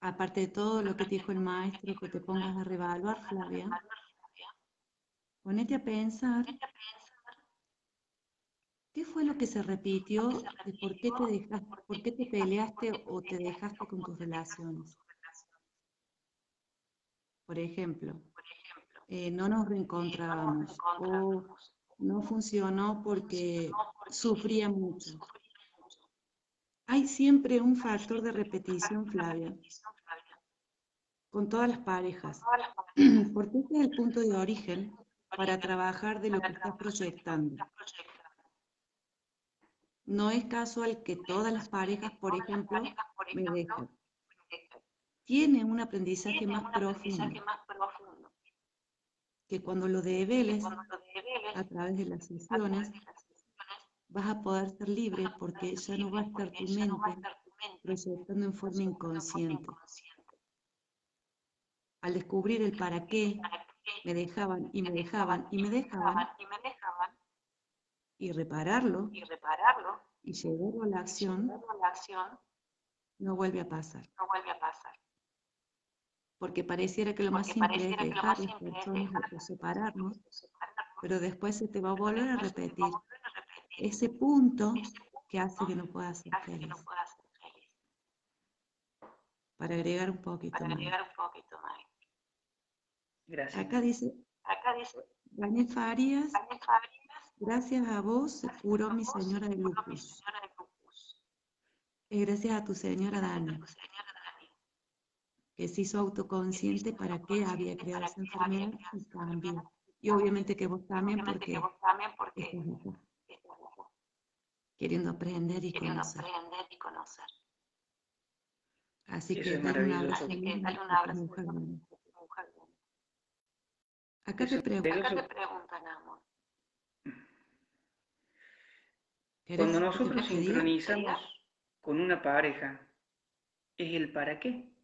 aparte de todo lo que te dijo el maestro, que te pongas a revaluar, Flavia, ponete a pensar qué fue lo que se repitió de por qué te dejaste, por qué te peleaste o te dejaste con tus relaciones. Por ejemplo, eh, no nos reencontrábamos o no funcionó porque sufría mucho. Hay siempre un factor de repetición, Flavia. con todas las parejas, porque este es el punto de origen para trabajar de lo que estás proyectando. No es casual que todas las parejas, por ejemplo, me dejan. Tiene un aprendizaje más profundo que cuando lo develes a través de las sesiones, vas a poder ser libre porque ya no va a estar tu mente proyectando en forma inconsciente. Al descubrir el para qué, me dejaban y me dejaban y me dejaban, y repararlo, y llevarlo a la acción, no vuelve a pasar. Porque pareciera que lo más simple es dejar las personas o separarnos, pero después se te va a volver a repetir ese punto que hace que no puedas ser feliz. Para agregar un poquito más. Gracias. Acá dice, Daniel Farías, gracias a vos se curó mi señora de lupus. Y gracias a tu señora Dani, que se hizo autoconsciente para qué había creado esa enfermedad y cambió. Y obviamente que vos también porque queriendo aprender y conocer. Así que dale un abrazo lindo a tu mujer, Dani. Acá te maravilloso. ¿querés Cuando que nosotros sincronizamos con una pareja, es el para qué.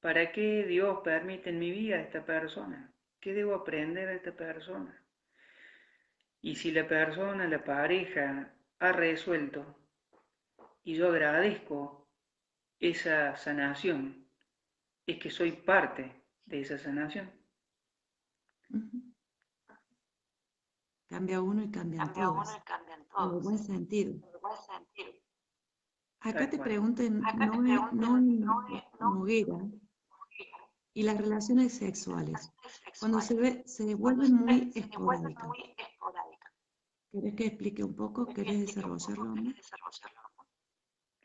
¿Para qué Dios permite en mi vida a esta persona? ¿Qué debo aprender de esta persona? Y si la persona, la pareja, ha resuelto y yo agradezco esa sanación, es que soy parte de esa sanación. Ujú. Cambia uno y cambian todos, en el buen sentido. Acá te preguntan, Noé, Noé Noguera, y las relaciones sexuales, cuando se, ve, se vuelven muy esporádicas. ¿Querés que explique un poco? ¿Querés desarrollarlo? Ana?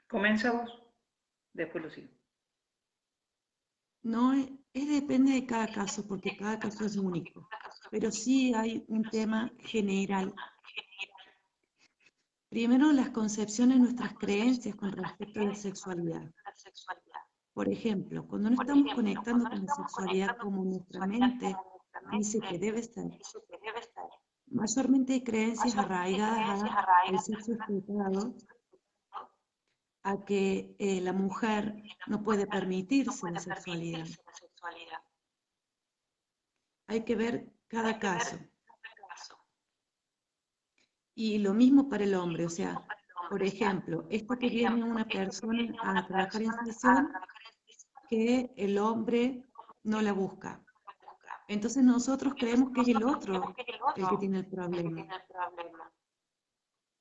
Comienza vos, después lo sigo. No, es, es depende de cada caso, porque cada caso es único, pero sí hay un tema general. Primero, las concepciones, nuestras creencias con respecto a la sexualidad. Por ejemplo, cuando no estamos conectando con la sexualidad como nuestra mente dice que debe ser, mayormente hay creencias arraigadas a el sexo es pecado, a que eh, la mujer no puede permitirse la sexualidad. Hay que ver cada caso. Y lo mismo para el hombre, o sea, por ejemplo, esto que viene una persona a trabajar en sesión, que el hombre no la busca. Entonces nosotros creemos que es el otro el que tiene el problema.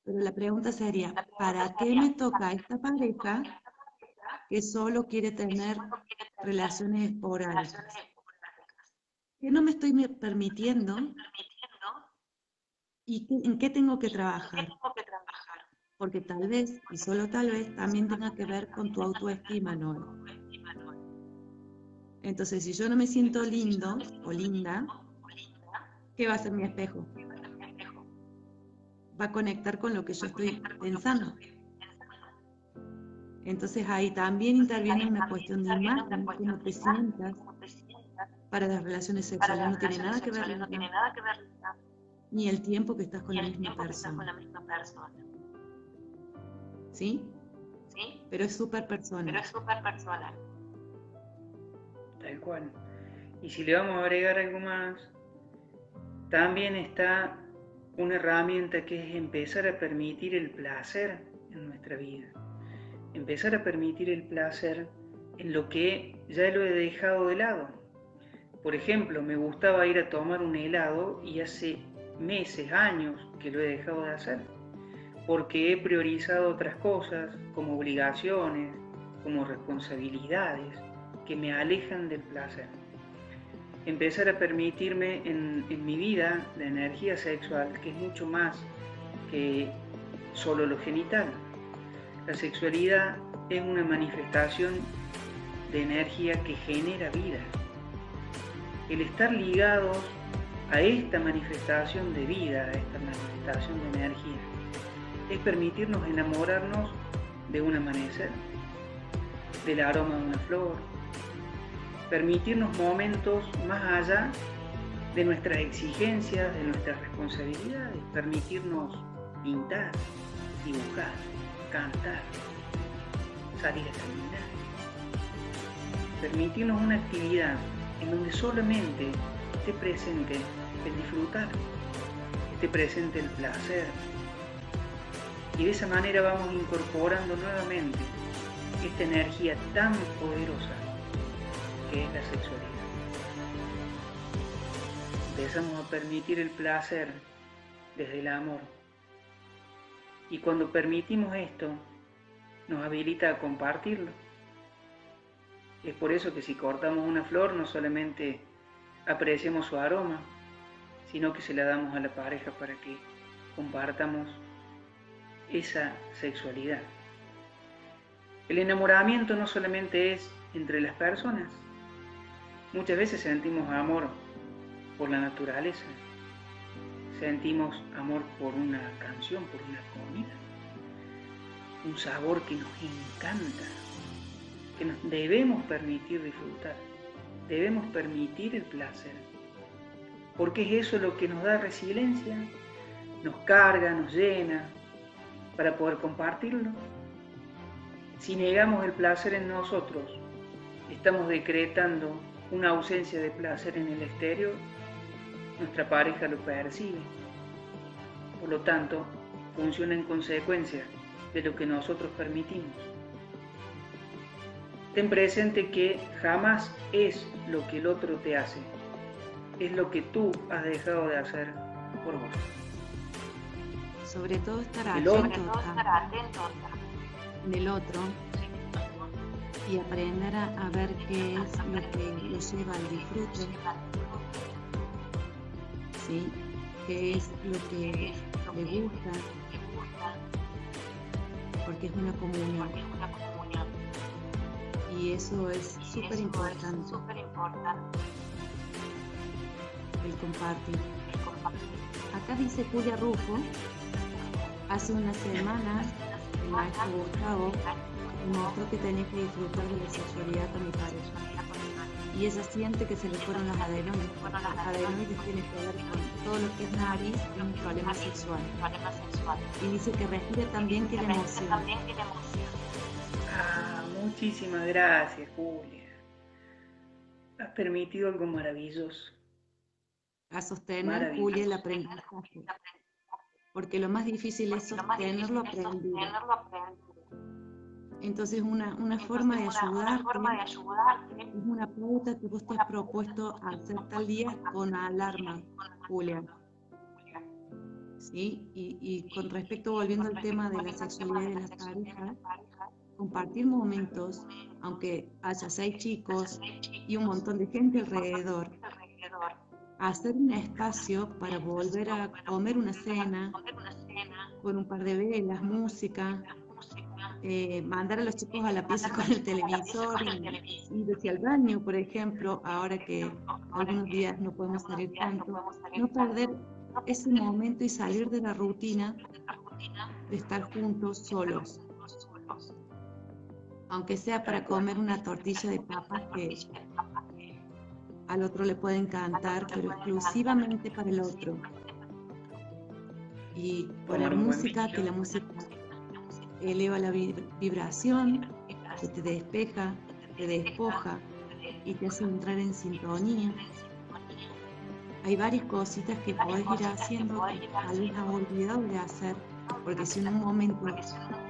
Pero la pregunta sería, ¿para qué me toca esta pareja que solo quiere tener relaciones esporádicas? ¿Qué no me estoy permitiendo y en qué tengo que trabajar? Porque tal vez, y solo tal vez, también tenga que ver con tu autoestima, ¿no? Entonces, si yo no me siento lindo o linda, ¿qué va a ser mi espejo? Va a conectar con lo que yo estoy pensando. Entonces ahí también interviene una cuestión de imagen, cómo te sientas para las relaciones sexuales. No tiene nada que ver ni el tiempo que estás con la misma persona. ¿Sí? Pero es súper personal. Tal cual. Y si le vamos a agregar algo más, también está una herramienta que es empezar a permitir el placer en nuestra vida. Empezar a permitir el placer en lo que ya lo he dejado de lado. Por ejemplo, me gustaba ir a tomar un helado y hace meses, años que lo he dejado de hacer, porque he priorizado otras cosas como obligaciones, como responsabilidades que me alejan del placer. Empezar a permitirme en, en mi vida la energía sexual, que es mucho más que solo lo genital. La sexualidad es una manifestación de energía que genera vida. El estar ligados a esta manifestación de vida, a esta manifestación de energía, es permitirnos enamorarnos de un amanecer, del aroma de una flor, permitirnos momentos más allá de nuestras exigencias, de nuestras responsabilidades, permitirnos pintar, dibujar, cantar, salir a caminar, permitirnos una actividad en donde solamente esté presente el disfrutar, esté presente el placer. Y de esa manera vamos incorporando nuevamente esta energía tan poderosa que es la sexualidad. Empezamos a permitir el placer desde el amor. Y cuando permitimos esto, nos habilita a compartirlo. Es por eso que si cortamos una flor no solamente apreciamos su aroma, sino que se la damos a la pareja para que compartamos esa sexualidad. El enamoramiento no solamente es entre las personas, muchas veces sentimos amor por la naturaleza, sentimos amor por una canción, por una comida, un sabor que nos encanta, que nos debemos permitir disfrutar, debemos permitir el placer, porque es eso lo que nos da resiliencia, nos carga, nos llena, para poder compartirlo. Si negamos el placer en nosotros, estamos decretando una ausencia de placer en el exterior, nuestra pareja lo percibe. Por lo tanto, funciona en consecuencia de lo que nosotros permitimos. Ten presente que jamás es lo que el otro te hace, es lo que tú has dejado de hacer por vos. Sobre todo estar El atento, otro. a- en el otro y aprender a, ver qué es lo que lo lleva al disfrute, ¿sí? qué es lo que le gusta, porque es una comunión y eso es súper importante, el compartir. Acá dice Julia Rufo, hace unas semanas el maestro Gustavo me mostró que tenía que disfrutar de la sexualidad con mi pareja. Y ella siente que se le fueron las adenoides. Las adenoides tienen que ver con todo lo que es nariz y un problema sexual. Y dice que respira también que la emoción. Ah, muchísimas gracias, Julia. Has permitido algo maravilloso. A sostener. Julia, el aprendizaje. Porque lo más difícil es sostenerlo aprendido. Entonces, una, una forma de ayudarte es una pauta que vos te has propuesto hacer tal día con alarma, Julia. ¿Sí? Y, y con respecto, volviendo al tema de la sexualidad de las parejas, compartir momentos, aunque haya seis chicos y un montón de gente alrededor, hacer un espacio para volver a comer una cena con un par de velas, música, eh, mandar a los chicos a la pieza con el televisor y ir hacia el baño, por ejemplo, ahora que algunos días no podemos salir tanto, no perder ese momento y salir de la rutina de estar juntos solos, aunque sea para comer una tortilla de papas que al otro le puede encantar, pero exclusivamente para el otro. Y un buen música, que la música eleva la vib- vibración, que te despeja, te despoja y te hace entrar en sintonía. Hay varias cositas que podés ir haciendo que tal vez has olvidado de hacer, porque si en un momento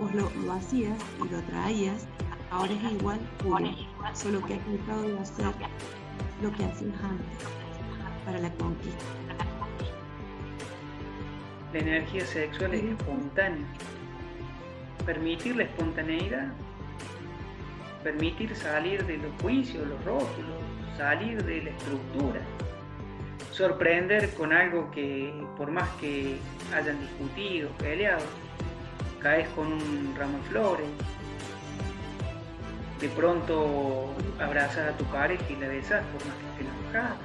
vos lo, lo hacías y lo traías, ahora es igual puro, solo que has dejado de hacer lo que hacías antes para la conquista. La energía sexual es espontánea. Permitir la espontaneidad, permitir salir de los juicios, los rótulos, salir de la estructura, sorprender con algo que por más que hayan discutido, peleado, caes con un ramo de flores, de pronto abrazas a tu pareja y la besas por más que esté enojada.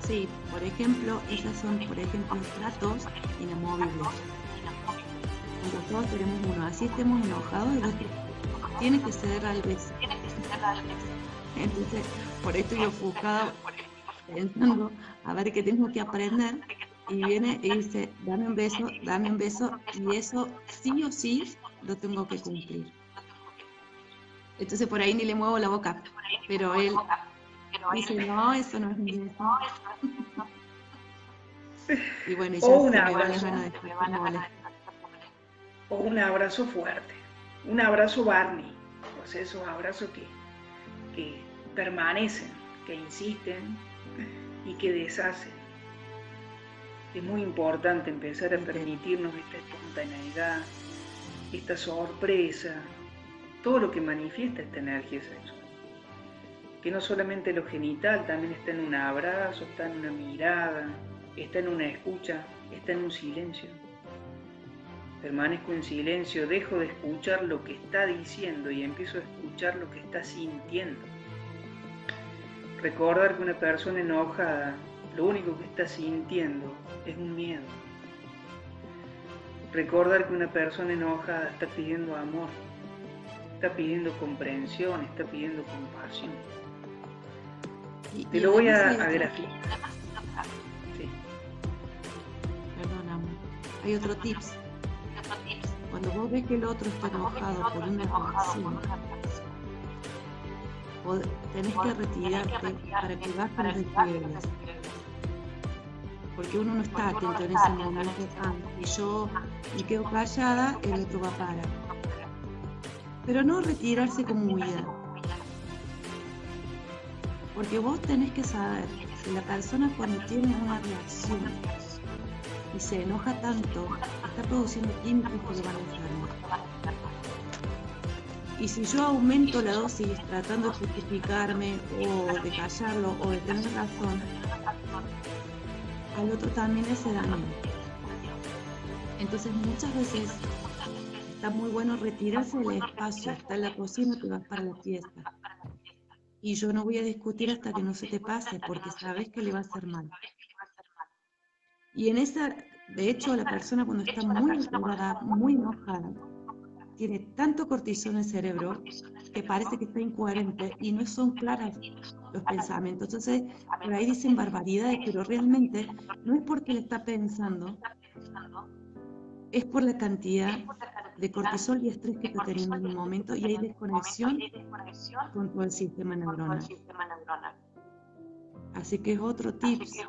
Sí, por ejemplo, esas son, por ejemplo, tratos inamovibles. Todos tenemos uno, así estemos enojados, otro tiene que ceder al beso. Entonces, por esto yo ofuscada pensando a ver qué tengo que aprender y viene y dice, dame un beso, dame un beso y eso sí o sí lo tengo que cumplir. Entonces por ahí ni le muevo la boca, pero él dice, no, eso no es mi beso. <laughs> y bueno, y ya O se me va la abrazo. gana de vale. O un abrazo fuerte, un abrazo Barney, o sea, esos abrazos que, que permanecen, que insisten y que deshacen. Es muy importante empezar a permitirnos esta espontaneidad, esta sorpresa, todo lo que manifiesta esta energía sexual. Que no solamente lo genital, también está en un abrazo, está en una mirada, está en una escucha, está en un silencio. Permanezco en silencio, dejo de escuchar lo que está diciendo y empiezo a escuchar lo que está sintiendo. Recordar que una persona enojada lo único que está sintiendo es un miedo. Recordar que una persona enojada está pidiendo amor, está pidiendo comprensión, está pidiendo compasión. Y- Te y lo voy a, a graficar. Sí. Perdón, amor. Hay otro tips. Cuando vos ves que el otro está enojado por una relación, pod- tenés que retirarte para que bajen los desniveles. Porque uno no está atento en ese momento. Ah, y yo me quedo callada, el otro va a parar. Pero no retirarse como huida. Porque vos tenés que saber que la persona cuando tiene una reacción y se enoja tanto, está produciendo químicos que. Y si yo aumento la dosis tratando de justificarme o de callarlo o de tener razón, al otro también le hace daño. Entonces muchas veces está muy bueno retirarse del espacio, está en la cocina, te vas para la fiesta. Y yo no voy a discutir hasta que no se te pase, porque sabes que le va a hacer mal. Y en esa, de hecho, la persona cuando está muy enojada, muy enojada, tiene tanto cortisol en el cerebro que parece que está incoherente y no son claras los pensamientos. Entonces, por ahí dicen barbaridades, pero realmente no es porque le está pensando, es por la cantidad de cortisol y estrés que está teniendo en un momento y hay desconexión con todo el sistema neuronal. Así que es otro tips,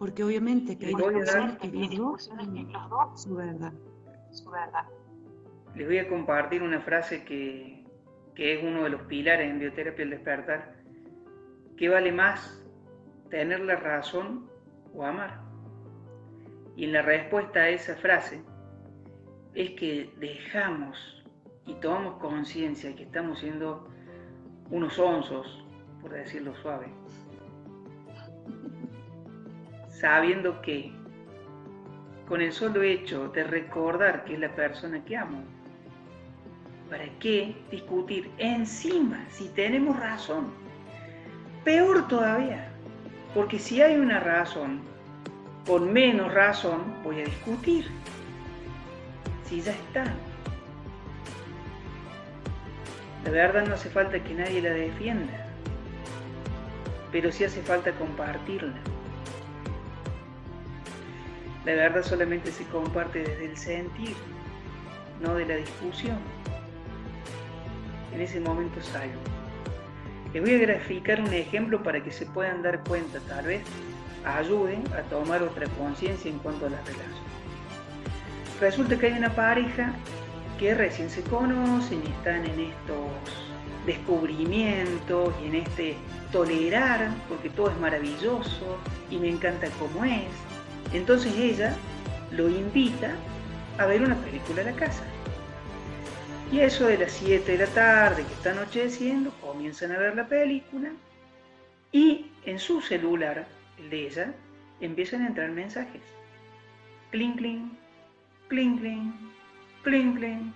porque obviamente que hay Le voy a discusiones dar- que los dos tienen su verdad. Les voy a compartir una frase que, que es uno de los pilares en bioterapia el despertar. ¿Qué vale más, tener la razón o amar? Y en la respuesta a esa frase es que dejamos y tomamos conciencia que estamos siendo unos onzos, por decirlo suave, sabiendo que con el solo hecho de recordar que es la persona que amo, ¿para qué discutir encima si tenemos razón? Peor todavía, porque si hay una razón, con menos razón voy a discutir. Si ya está. La verdad no hace falta que nadie la defienda, pero sí hace falta compartirla. La verdad solamente se comparte desde el sentir, no de la discusión. En ese momento salgo. Les voy a graficar un ejemplo para que se puedan dar cuenta, tal vez ayude a tomar otra conciencia en cuanto a las relaciones. Resulta que hay una pareja que recién se conocen y están en estos descubrimientos y en este tolerar, porque todo es maravilloso y me encanta cómo es. Entonces ella lo invita a ver una película a la casa. Y eso de las 7 de la tarde, que está anocheciendo, comienzan a ver la película y en su celular, el de ella, empiezan a entrar mensajes. Cling, cling, cling, cling, cling, cling.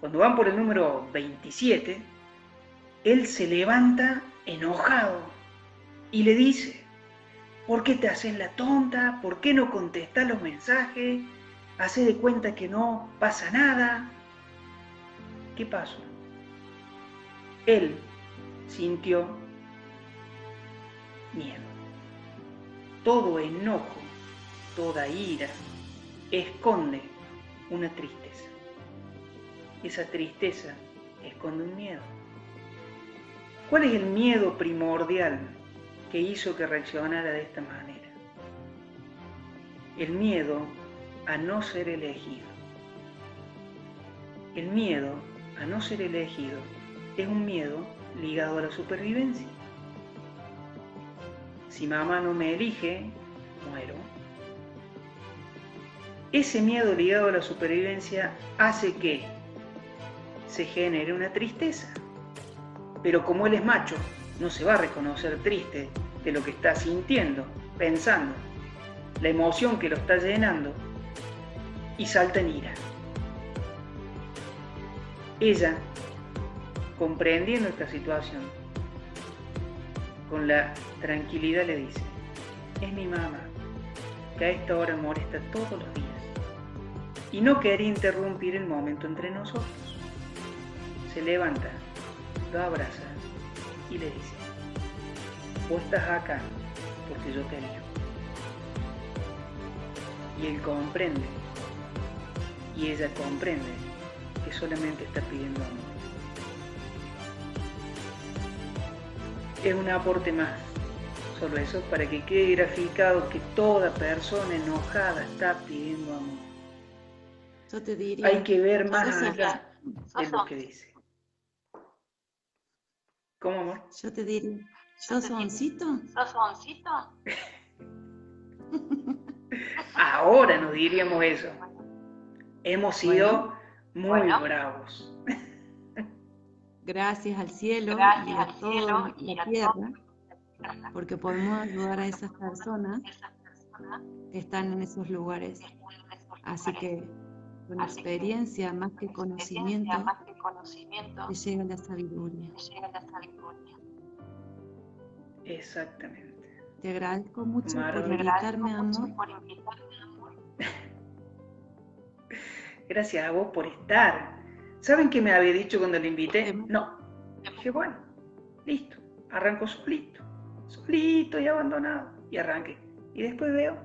Cuando van por el número 27, él se levanta enojado y le dice, ¿por qué te haces la tonta? ¿Por qué no contestas los mensajes? Hace de cuenta que no pasa nada. ¿Qué pasó? Él sintió miedo. Todo enojo, toda ira esconde una tristeza. Esa tristeza esconde un miedo. ¿Cuál es el miedo primordial que hizo que reaccionara de esta manera? El miedo a no ser elegido. El miedo a no ser elegido es un miedo ligado a la supervivencia. Si mamá no me elige, muero. Ese miedo ligado a la supervivencia hace que se genere una tristeza pero como él es macho, no se va a reconocer triste de lo que está sintiendo, pensando, la emoción que lo está llenando, y salta en ira. Ella, comprendiendo esta situación, con la tranquilidad le dice, es mi mamá, que a esta hora molesta todos los días, y no quería interrumpir el momento entre nosotros. Se levanta lo abraza y le dice, vos estás acá porque yo te elijo. Y él comprende, y ella comprende que solamente está pidiendo amor. Es un aporte más, solo eso, para que quede graficado que toda persona enojada está pidiendo amor. Yo te diría, Hay que ver más allá de lo que dice. ¿Cómo, amor? Yo te diría, ¿sos oncito? ¿Sos oncito? <laughs> Ahora nos diríamos eso. Hemos sido muy bueno. bravos. <laughs> Gracias al cielo y a al cielo y la a tierra, porque podemos ayudar a esas personas que están en esos lugares. Así que que, experiencia más que conocimiento conocimiento, te llega la sabiduría. te llega la sabiduría. Exactamente. Te agradezco mucho por invitarme, amor. por invitarme, amor. Gracias a vos por estar. ¿Saben qué me había dicho cuando le invité? Em. No. Dije, bueno, listo. Arranco solito. Solito y abandonado. Y arranqué. Y después veo,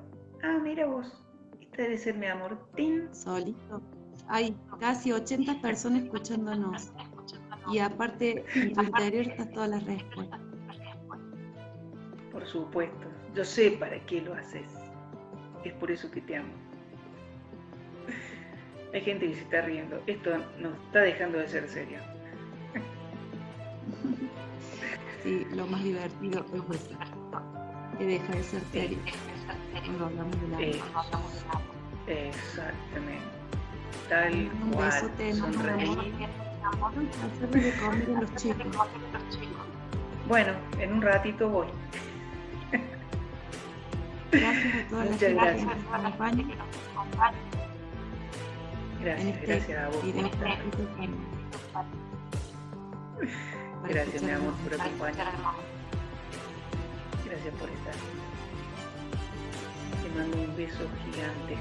ah, mira vos. Esta debe ser mi amor. ¡Tin! Solito. Hay casi 80 personas escuchándonos. Y aparte, en tu interior está todas las respuestas. Por supuesto. Yo sé para qué lo haces. Es por eso que te amo. Hay gente que se está riendo. Esto nos está dejando de ser serio. Sí, lo más divertido es eso, que deja de ser serio cuando hablamos del amor. Eh, exactamente. Tal Un cual. besote enorme, Sonreír. amor. Hacerle de comer a los chicos. Bueno, en un ratito voy. Gracias a toda la Muchas gente gracias. que nos Gracias, este gracias a vos. Gracias, mi amor, por acompañarme. Gracias por estar. Te mando un beso gigante.